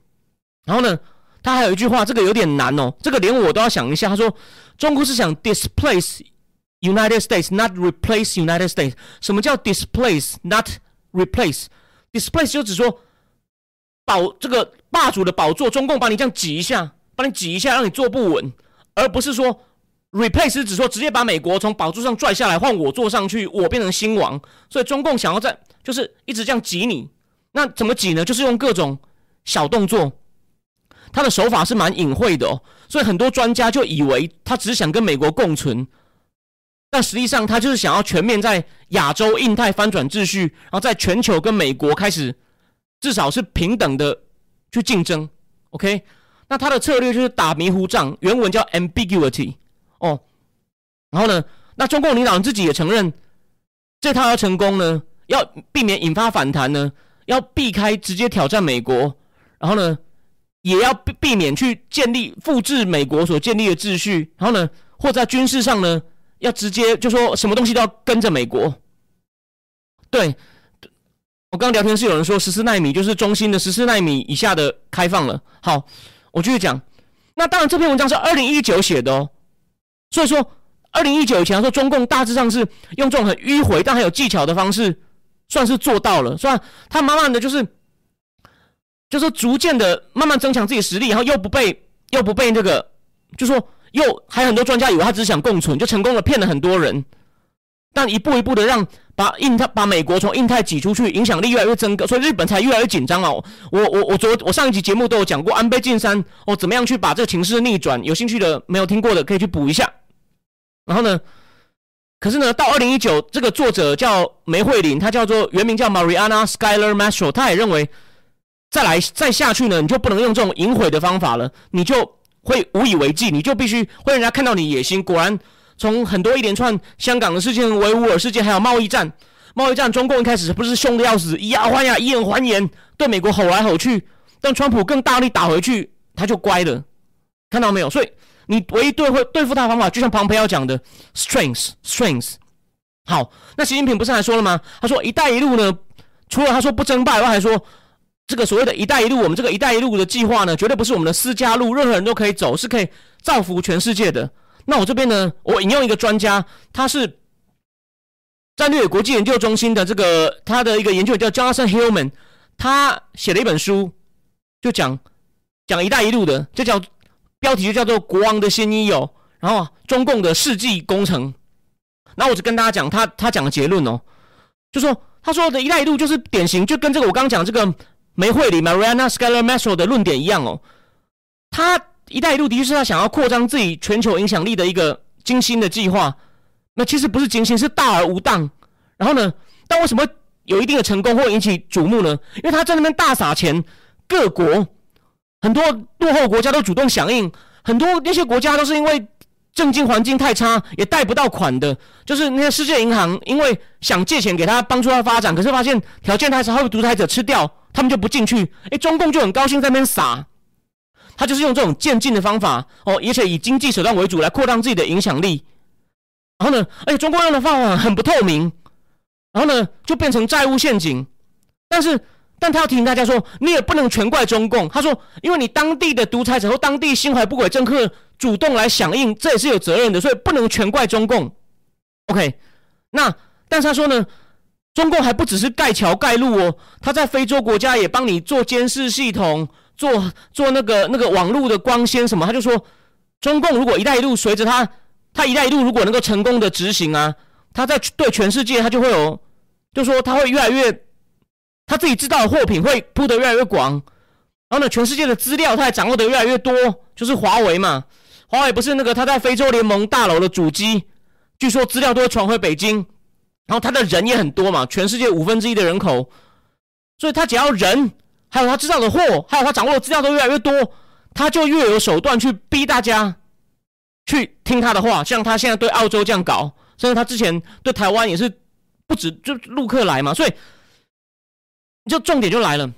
然后呢，他还有一句话，这个有点难哦，这个连我都要想一下。他说，中国是想 displace United States，not replace United States。什么叫 displace，not replace？displace 就只说。保这个霸主的宝座，中共把你这样挤一下，把你挤一下，让你坐不稳，而不是说 replace，只说直接把美国从宝座上拽下来，换我坐上去，我变成新王。所以中共想要在就是一直这样挤你，那怎么挤呢？就是用各种小动作，他的手法是蛮隐晦的哦。所以很多专家就以为他只想跟美国共存，但实际上他就是想要全面在亚洲、印太翻转秩序，然后在全球跟美国开始。至少是平等的去竞争，OK？那他的策略就是打迷糊仗，原文叫 ambiguity 哦。然后呢，那中共领导人自己也承认，这套要成功呢，要避免引发反弹呢，要避开直接挑战美国，然后呢，也要避避免去建立复制美国所建立的秩序，然后呢，或在军事上呢，要直接就说什么东西都要跟着美国，对。我刚刚聊天是有人说十四纳米就是中心的十四纳米以下的开放了。好，我继续讲。那当然这篇文章是二零一九写的哦，所以说二零一九以前说中共大致上是用这种很迂回但很有技巧的方式算是做到了，算他慢慢的就是，就是逐渐的慢慢增强自己实力，然后又不被又不被那个，就说又还很多专家以为他只是想共存，就成功的骗了很多人，但一步一步的让把印太把美国从印太挤出去，影响力越来越增高，所以日本才越来越紧张哦。我我我昨我上一集节目都有讲过安倍晋三哦，怎么样去把这个情势逆转？有兴趣的没有听过的可以去补一下。然后呢？可是呢，到二零一九，这个作者叫梅惠琳，他叫做原名叫 Mariana Skyler Mastro，他也认为再来再下去呢，你就不能用这种淫毁的方法了，你就会无以为继，你就必须会让人家看到你野心。果然，从很多一连串香港的事件、维吾尔事件，还有贸易战，贸易战，中共一开始不是凶的要死，以牙还牙，以眼还眼，对美国吼来吼去，但川普更大力打回去，他就乖了，看到没有？所以。你唯一对会对付他的方法，就像庞培要讲的，strength，strength。好，那习近平不是还说了吗？他说“一带一路”呢，除了他说不争霸外，还说这个所谓的一带一路，我们这个“一带一路”的计划呢，绝对不是我们的私家路，任何人都可以走，是可以造福全世界的。那我这边呢，我引用一个专家，他是战略国际研究中心的这个他的一个研究叫 Jonathan Hillman，他写了一本书，就讲讲“一带一路”的，这叫。标题就叫做“国王的新衣哦”，然后中共的世纪工程。那我只跟大家讲他他讲的结论哦，就说他说的一带一路就是典型，就跟这个我刚刚讲这个梅惠里 Mariana s c a l a r Mastro 的论点一样哦。他一带一路的确是他想要扩张自己全球影响力的一个精心的计划。那其实不是精心，是大而无当。然后呢，但为什么有一定的成功或引起瞩目呢？因为他在那边大撒钱，各国。很多落后国家都主动响应，很多那些国家都是因为政经环境太差，也贷不到款的。就是那些世界银行，因为想借钱给他帮助他发展，可是发现条件太差，会被独裁者吃掉，他们就不进去。哎，中共就很高兴在那边撒，他就是用这种渐进的方法哦，而且以经济手段为主来扩大自己的影响力。然后呢，哎中共用的方法很不透明，然后呢就变成债务陷阱，但是。但他要提醒大家说，你也不能全怪中共。他说，因为你当地的独裁者或当地心怀不轨政客主动来响应，这也是有责任的，所以不能全怪中共。OK，那但是他说呢，中共还不只是盖桥盖路哦，他在非洲国家也帮你做监视系统，做做那个那个网络的光纤什么。他就说，中共如果一带一路随着他，他一带一路如果能够成功的执行啊，他在对全世界他就会有，就说他会越来越。他自己制造的货品会铺得越来越广，然后呢，全世界的资料他也掌握的越来越多。就是华为嘛，华为不是那个他在非洲联盟大楼的主机，据说资料都会传回北京，然后他的人也很多嘛，全世界五分之一的人口，所以他只要人，还有他制造的货，还有他掌握的资料都越来越多，他就越有手段去逼大家去听他的话。像他现在对澳洲这样搞，甚至他之前对台湾也是不止就陆客来嘛，所以。就重点就来了，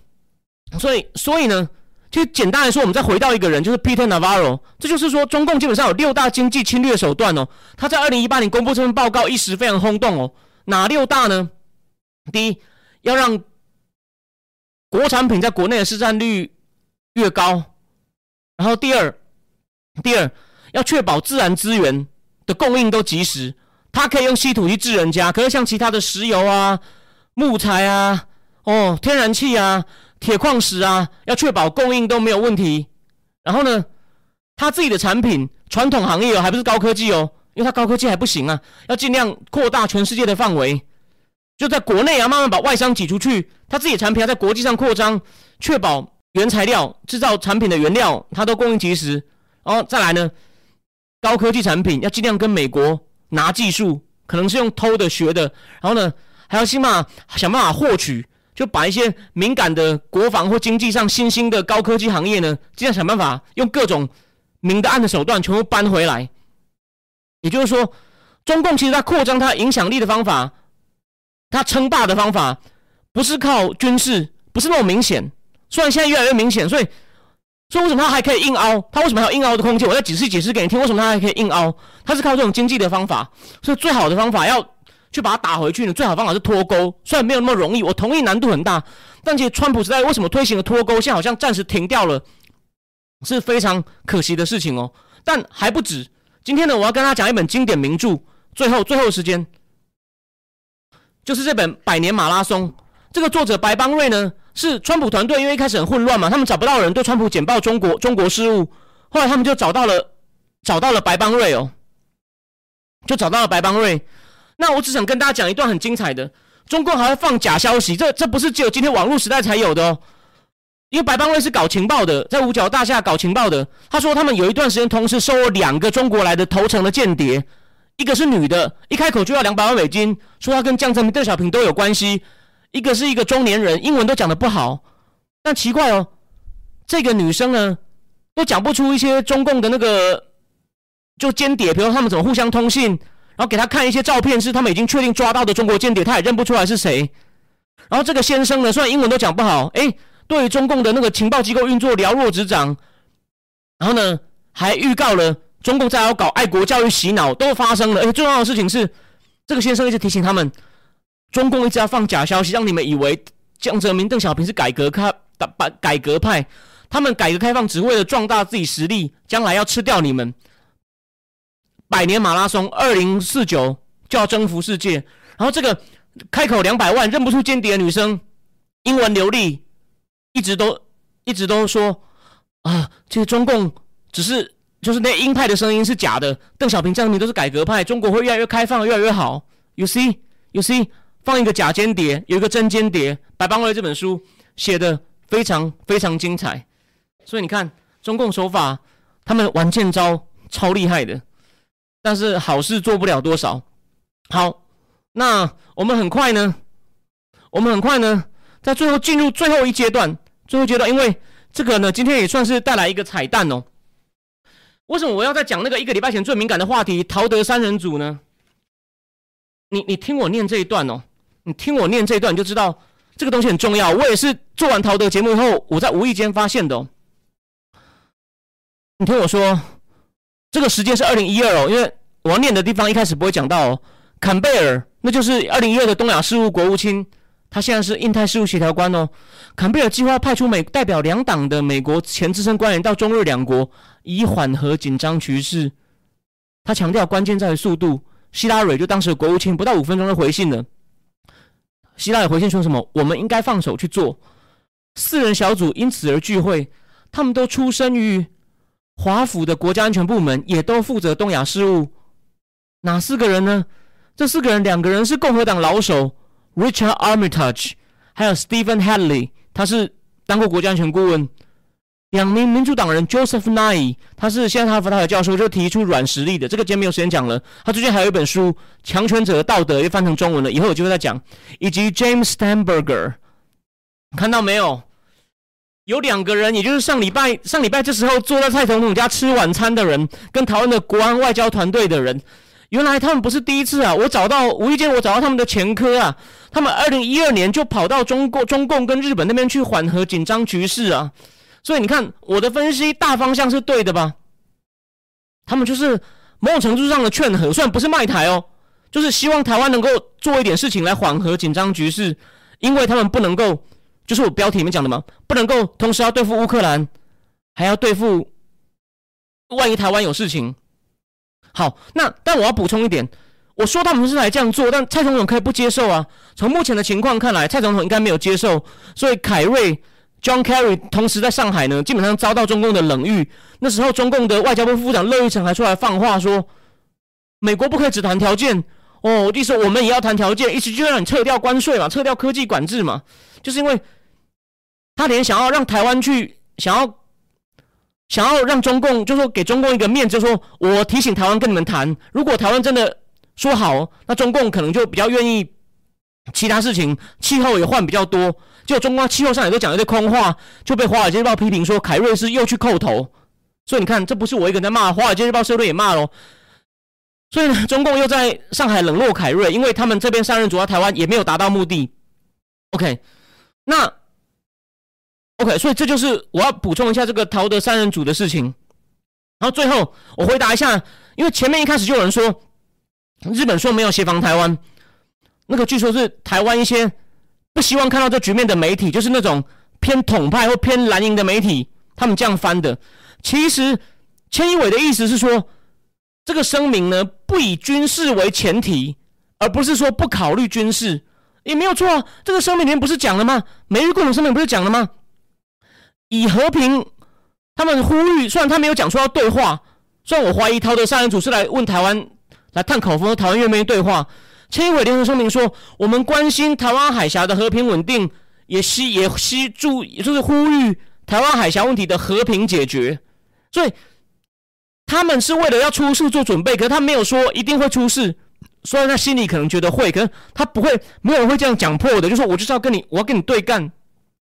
所以所以呢，就简单来说，我们再回到一个人，就是 Peter Navarro。这就是说，中共基本上有六大经济侵略手段哦。他在二零一八年公布这份报告，一时非常轰动哦。哪六大呢？第一，要让国产品在国内的市占率越高；然后第二，第二要确保自然资源的供应都及时。他可以用稀土去治人家，可是像其他的石油啊、木材啊。哦，天然气啊，铁矿石啊，要确保供应都没有问题。然后呢，他自己的产品，传统行业哦，还不是高科技哦，因为他高科技还不行啊，要尽量扩大全世界的范围，就在国内啊，慢慢把外商挤出去。他自己产品要在国际上扩张，确保原材料制造产品的原料，他都供应及时。然后再来呢，高科技产品要尽量跟美国拿技术，可能是用偷的学的。然后呢，还要起码想办法获取。就把一些敏感的国防或经济上新兴的高科技行业呢，尽量想办法用各种明的暗的手段全部搬回来。也就是说，中共其实它扩张它影响力的方法，它称霸的方法，不是靠军事，不是那么明显。虽然现在越来越明显，所以，所以为什么它还可以硬凹？它为什么还有硬凹的空间？我再解释解释给你听，为什么它还可以硬凹？它是靠这种经济的方法。所以最好的方法要。去把它打回去呢？最好方法是脱钩，虽然没有那么容易，我同意难度很大。但其实川普时代为什么推行了脱钩，现在好像暂时停掉了，是非常可惜的事情哦。但还不止，今天呢，我要跟他讲一本经典名著。最后，最后时间，就是这本《百年马拉松》。这个作者白邦瑞呢，是川普团队，因为一开始很混乱嘛，他们找不到人对川普简报中国中国事务，后来他们就找到了找到了白邦瑞哦，就找到了白邦瑞。那我只想跟大家讲一段很精彩的，中共还会放假消息，这这不是只有今天网络时代才有的哦。因为白邦瑞是搞情报的，在五角大厦搞情报的。他说他们有一段时间同时收了两个中国来的投诚的间谍，一个是女的，一开口就要两百万美金，说她跟江泽民、邓小平都有关系；一个是一个中年人，英文都讲得不好。但奇怪哦，这个女生呢，都讲不出一些中共的那个就间谍，比如他们怎么互相通信，然后给他看一些照片，是他们已经确定抓到的中国间谍，他也认不出来是谁。然后这个先生呢，虽然英文都讲不好，哎。对中共的那个情报机构运作了若指掌，然后呢，还预告了中共在要搞爱国教育洗脑都发生了。而且最重要的事情是，这个先生一直提醒他们，中共一直要放假消息，让你们以为江泽民、邓小平是改革开、改改革派，他们改革开放只为了壮大自己实力，将来要吃掉你们。百年马拉松，二零四九就要征服世界。然后这个开口两百万认不出间谍的女生，英文流利。一直都一直都说啊，这个中共只是就是那鹰派的声音是假的，邓小平、江泽民都是改革派，中国会越来越开放，越来越好。You see, you see，放一个假间谍，有一个真间谍。白邦瑞这本书写的非常非常精彩，所以你看中共手法，他们玩剑招超厉害的，但是好事做不了多少。好，那我们很快呢，我们很快呢。在最后进入最后一阶段，最后阶段，因为这个呢，今天也算是带来一个彩蛋哦。为什么我要再讲那个一个礼拜前最敏感的话题——陶德三人组呢？你你听我念这一段哦，你听我念这一段，你就知道这个东西很重要。我也是做完陶德节目后，我在无意间发现的。你听我说，这个时间是二零一二哦，因为我要念的地方一开始不会讲到哦。坎贝尔，那就是二零一二的东亚事务国务卿。他现在是印太事务协调官哦。坎贝尔计划派出美代表两党的美国前资深官员到中日两国，以缓和紧张局势。他强调，关键在于速度。希拉蕊就当时的国务卿，不到五分钟就回信了。希拉蕊回信说什么？我们应该放手去做。四人小组因此而聚会，他们都出身于华府的国家安全部门，也都负责东亚事务。哪四个人呢？这四个人，两个人是共和党老手。Richard Armitage，还有 Stephen Hadley，他是当过国家安全顾问。两名民主党人 Joseph Nye，他是现在哈佛大学教授，就提出软实力的。这个今天没有时间讲了。他最近还有一本书《强权者的道德》，又翻成中文了，以后有机会再讲。以及 James Stamberger，看到没有？有两个人，也就是上礼拜上礼拜这时候坐在蔡总统家吃晚餐的人，跟台湾的国安外交团队的人。原来他们不是第一次啊！我找到无意间我找到他们的前科啊！他们二零一二年就跑到中共、中共跟日本那边去缓和紧张局势啊！所以你看我的分析大方向是对的吧？他们就是某种程度上的劝和，虽然不是卖台哦，就是希望台湾能够做一点事情来缓和紧张局势，因为他们不能够，就是我标题里面讲的嘛，不能够同时要对付乌克兰，还要对付万一台湾有事情。好，那但我要补充一点，我说他们是来这样做，但蔡总统可以不接受啊。从目前的情况看来，蔡总统应该没有接受，所以凯瑞 John Kerry 同时在上海呢，基本上遭到中共的冷遇。那时候，中共的外交部副部长乐玉成还出来放话说，美国不可以只谈条件哦，我意思我们也要谈条件，意思就让你撤掉关税嘛，撤掉科技管制嘛，就是因为他连想要让台湾去想要。想要让中共，就说给中共一个面子，说我提醒台湾跟你们谈，如果台湾真的说好，那中共可能就比较愿意。其他事情，气候也换比较多，就中国气候上也都讲一堆空话，就被《华尔街日报》批评说凯瑞是又去叩头。所以你看，这不是我一个人在骂，《华尔街日报》社论也骂喽。所以呢，中共又在上海冷落凯瑞，因为他们这边上任主要台湾也没有达到目的。OK，那。OK，所以这就是我要补充一下这个陶德三人组的事情。然后最后我回答一下，因为前面一开始就有人说日本说没有协防台湾，那个据说是台湾一些不希望看到这局面的媒体，就是那种偏统派或偏蓝营的媒体，他们这样翻的。其实千一伟的意思是说，这个声明呢不以军事为前提，而不是说不考虑军事。也没有错啊。这个声明里面不是讲了吗？美日共同声明不是讲了吗？以和平，他们呼吁，虽然他没有讲说要对话，虽然我怀疑陶德三人组是来问台湾来探口风，台湾愿不愿意对话。千一伟联合声明说，我们关心台湾海峡的和平稳定，也希也希注，就是呼吁台湾海峡问题的和平解决。所以他们是为了要出事做准备，可是他没有说一定会出事。虽然他心里可能觉得会，可是他不会，没有人会这样讲破的。就说我就是要跟你，我要跟你对干，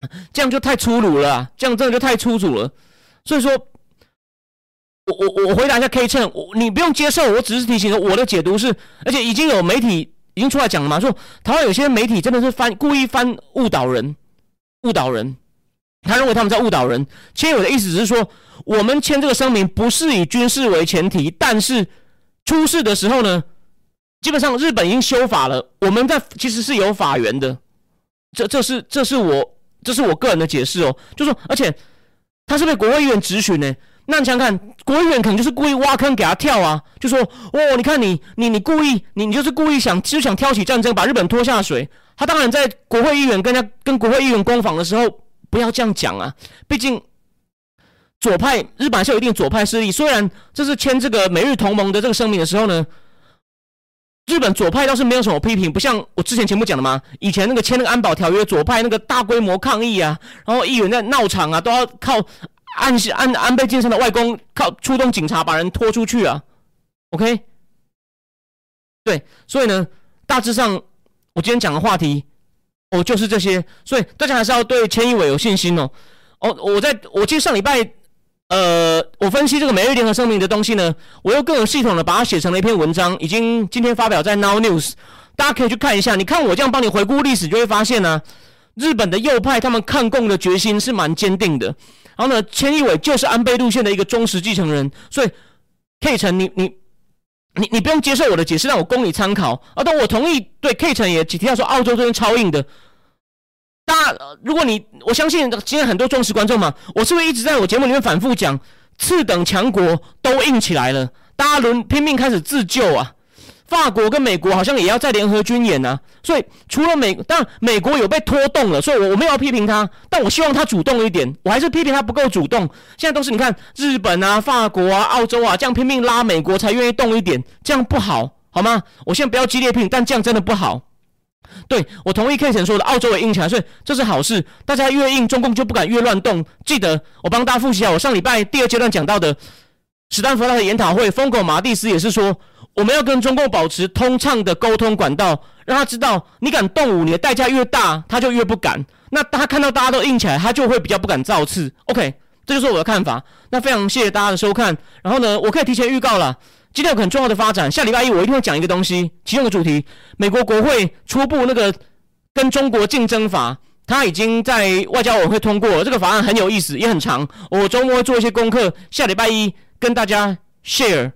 这样就太粗鲁了，这样真的就太粗鲁了。所以说，我我我回答一下 K 称，我你不用接受，我只是提醒我的解读是，而且已经有媒体已经出来讲了嘛，说台湾有些媒体真的是翻故意翻误导人，误导人，他认为他们在误导人。签友的意思只是说，我们签这个声明不是以军事为前提，但是出事的时候呢？基本上日本已经修法了，我们在其实是有法源的，这这是这是我这是我个人的解释哦，就说而且他是被国会议员质询呢，那你想想看，国会议员可能就是故意挖坑给他跳啊，就说哦，你看你你你故意你你就是故意想就想挑起战争，把日本拖下水。他当然在国会议员跟他跟国会议员攻防的时候不要这样讲啊，毕竟左派日本是有一定左派势力，虽然这是签这个美日同盟的这个声明的时候呢。日本左派倒是没有什么批评，不像我之前节目讲的嘛，以前那个签那个安保条约，左派那个大规模抗议啊，然后议员在闹场啊，都要靠安安安倍晋三的外公靠出动警察把人拖出去啊。OK，对，所以呢，大致上我今天讲的话题哦就是这些，所以大家还是要对千亿伟有信心哦。哦，我在我记得上礼拜。呃，我分析这个美日联合声明的东西呢，我又更有系统的把它写成了一篇文章，已经今天发表在 Now News，大家可以去看一下。你看我这样帮你回顾历史，就会发现呢，日本的右派他们抗共的决心是蛮坚定的。然后呢，千一伟就是安倍路线的一个忠实继承人，所以 K 城，你你你你不用接受我的解释，让我供你参考。啊，但我同意对 K 城也提到说，澳洲这边超硬的。大，如果你我相信今天很多忠实观众嘛，我是不是一直在我节目里面反复讲，次等强国都硬起来了，大家轮拼命开始自救啊。法国跟美国好像也要在联合军演啊，所以除了美，当然美国有被拖动了，所以我我没有批评他，但我希望他主动一点，我还是批评他不够主动。现在都是你看日本啊、法国啊、澳洲啊这样拼命拉美国才愿意动一点，这样不好，好吗？我现在不要激烈批评，但这样真的不好。对我同意 K 神说的，澳洲也硬起来，所以这是好事。大家越硬，中共就不敢越乱动。记得我帮大家复习一下，我上礼拜第二阶段讲到的史丹佛大学研讨会，疯狗马蒂斯也是说，我们要跟中共保持通畅的沟通管道，让他知道，你敢动武，你的代价越大，他就越不敢。那他看到大家都硬起来，他就会比较不敢造次。OK，这就是我的看法。那非常谢谢大家的收看。然后呢，我可以提前预告了。今天有很重要的发展，下礼拜一我一定会讲一个东西，其中的主题，美国国会初步那个跟中国竞争法，它已经在外交委员会通过了。这个法案很有意思，也很长。我周末会做一些功课，下礼拜一跟大家 share，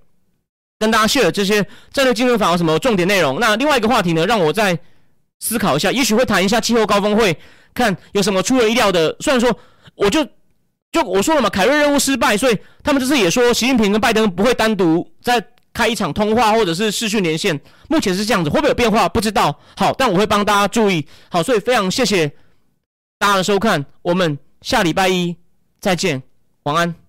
跟大家 share 这些战略竞争法有什么重点内容。那另外一个话题呢，让我再思考一下，也许会谈一下气候高峰会，看有什么出人意料的。虽然说，我就。就我说了嘛，凯瑞任务失败，所以他们这次也说习近平跟拜登不会单独再开一场通话或者是视讯连线，目前是这样子，会不会有变化不知道。好，但我会帮大家注意。好，所以非常谢谢大家的收看，我们下礼拜一再见，晚安。